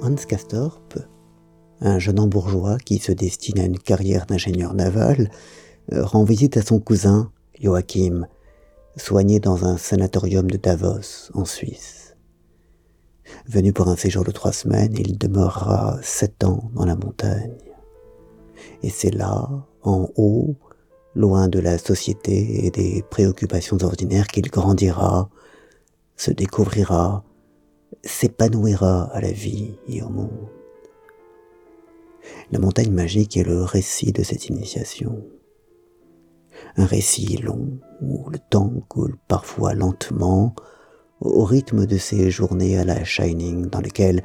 Hans Castorp, un jeune bourgeois qui se destine à une carrière d'ingénieur naval, rend visite à son cousin, Joachim, soigné dans un sanatorium de Davos, en Suisse. Venu pour un séjour de trois semaines, il demeurera sept ans dans la montagne. Et c'est là, en haut, loin de la société et des préoccupations ordinaires qu'il grandira, se découvrira, s'épanouira à la vie et au monde. La montagne magique est le récit de cette initiation. Un récit long où le temps coule parfois lentement au rythme de ces journées à la Shining dans lesquelles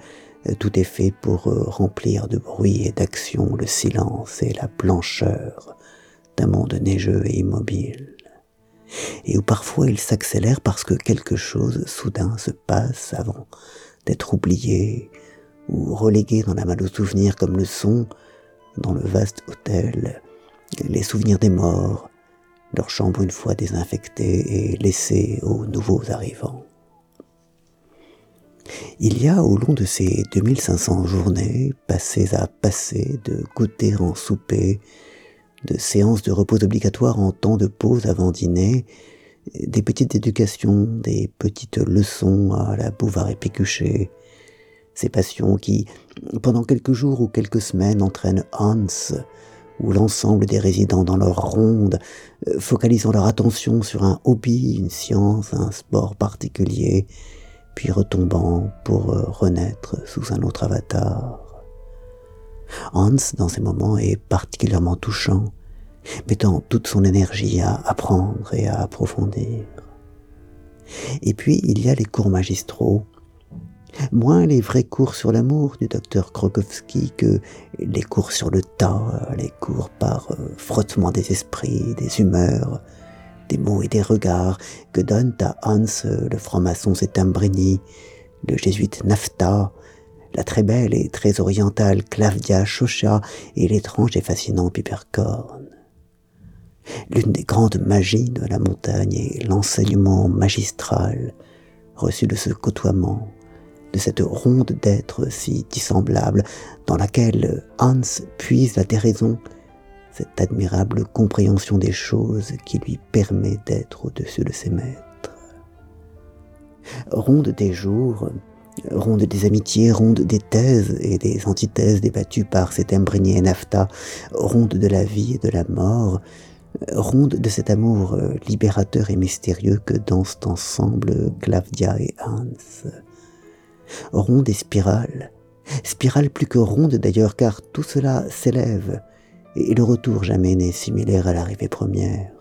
tout est fait pour remplir de bruit et d'action le silence et la blancheur d'un monde neigeux et immobile, et où parfois il s'accélère parce que quelque chose soudain se passe avant d'être oublié ou relégué dans la malle aux souvenirs comme le sont, dans le vaste hôtel, les souvenirs des morts, leur chambre une fois désinfectée et laissée aux nouveaux arrivants. Il y a au long de ces 2500 journées passées à passer de goûter en souper, de séances de repos obligatoires en temps de pause avant dîner, des petites éducations, des petites leçons à la bouvard épécuchée, ces passions qui, pendant quelques jours ou quelques semaines, entraînent Hans ou l'ensemble des résidents dans leur ronde, focalisant leur attention sur un hobby, une science, un sport particulier, puis retombant pour renaître sous un autre avatar. Hans, dans ces moments, est particulièrement touchant, mettant toute son énergie à apprendre et à approfondir. Et puis, il y a les cours magistraux, moins les vrais cours sur l'amour du docteur Krokowski que les cours sur le tas, les cours par euh, frottement des esprits, des humeurs, des mots et des regards que donnent à Hans le franc-maçon Setembrini, le jésuite Nafta, la très belle et très orientale Clavdia Chosha et l'étrange et fascinant Pipercorn. L'une des grandes magies de la montagne est l'enseignement magistral reçu de ce côtoiement, de cette ronde d'êtres si dissemblables dans laquelle Hans puise la déraison, cette admirable compréhension des choses qui lui permet d'être au-dessus de ses maîtres. Ronde des jours, ronde des amitiés, ronde des thèses et des antithèses débattues par cet imbrégné nafta, ronde de la vie et de la mort, ronde de cet amour libérateur et mystérieux que dansent ensemble Clavdia et Hans. Ronde et spirale, spirale plus que ronde d'ailleurs car tout cela s'élève, et le retour jamais n'est similaire à l'arrivée première.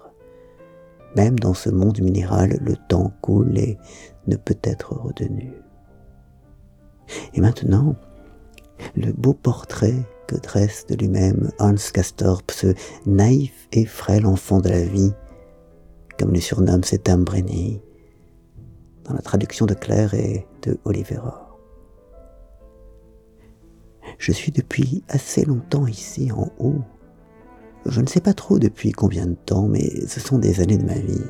Même dans ce monde minéral, le temps coule et ne peut être retenu. Et maintenant, le beau portrait que dresse de lui-même Hans Castorp, ce naïf et frêle enfant de la vie, comme le surnomme cet Brenny, dans la traduction de Claire et de Olivera. Je suis depuis assez longtemps ici en haut. Je ne sais pas trop depuis combien de temps, mais ce sont des années de ma vie.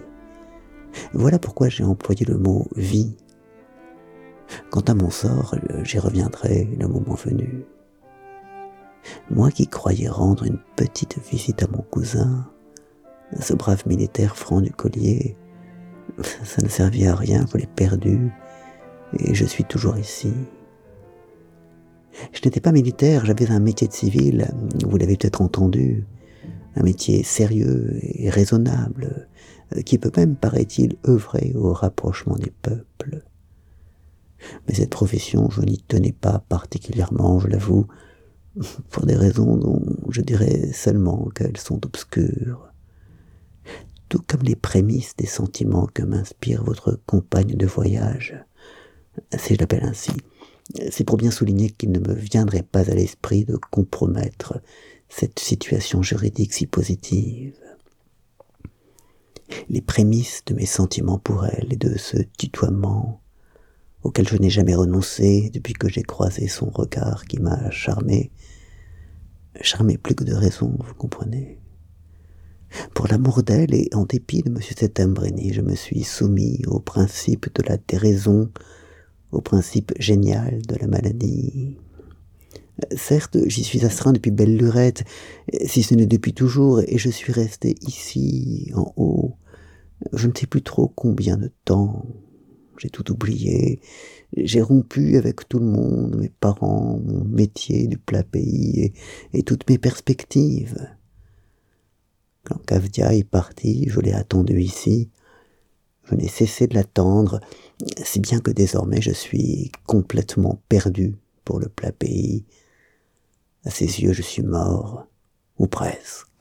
Voilà pourquoi j'ai employé le mot vie Quant à mon sort, j'y reviendrai le moment venu. Moi qui croyais rendre une petite visite à mon cousin, ce brave militaire franc du collier, ça ne servit à rien, je l'ai perdu, et je suis toujours ici. Je n'étais pas militaire, j'avais un métier de civil, vous l'avez peut-être entendu, un métier sérieux et raisonnable, qui peut même, paraît-il, œuvrer au rapprochement des peuples. Mais cette profession, je n'y tenais pas particulièrement, je l'avoue, pour des raisons dont je dirais seulement qu'elles sont obscures. Tout comme les prémices des sentiments que m'inspire votre compagne de voyage, si je l'appelle ainsi, c'est pour bien souligner qu'il ne me viendrait pas à l'esprit de compromettre cette situation juridique si positive. Les prémices de mes sentiments pour elle et de ce tutoiement auquel je n'ai jamais renoncé depuis que j'ai croisé son regard qui m'a charmé. Charmé plus que de raison, vous comprenez. Pour l'amour d'elle et en dépit de M. Setembrini, je me suis soumis au principe de la déraison, au principe génial de la maladie. Certes, j'y suis astreint depuis belle lurette, si ce n'est depuis toujours, et je suis resté ici, en haut, je ne sais plus trop combien de temps. J'ai tout oublié, j'ai rompu avec tout le monde, mes parents, mon métier du plat pays, et, toutes mes perspectives. Quand Kavdia est parti, je l'ai attendu ici, je n'ai cessé de l'attendre, si bien que désormais je suis complètement perdu pour le plat pays. À ses yeux, je suis mort, ou presque.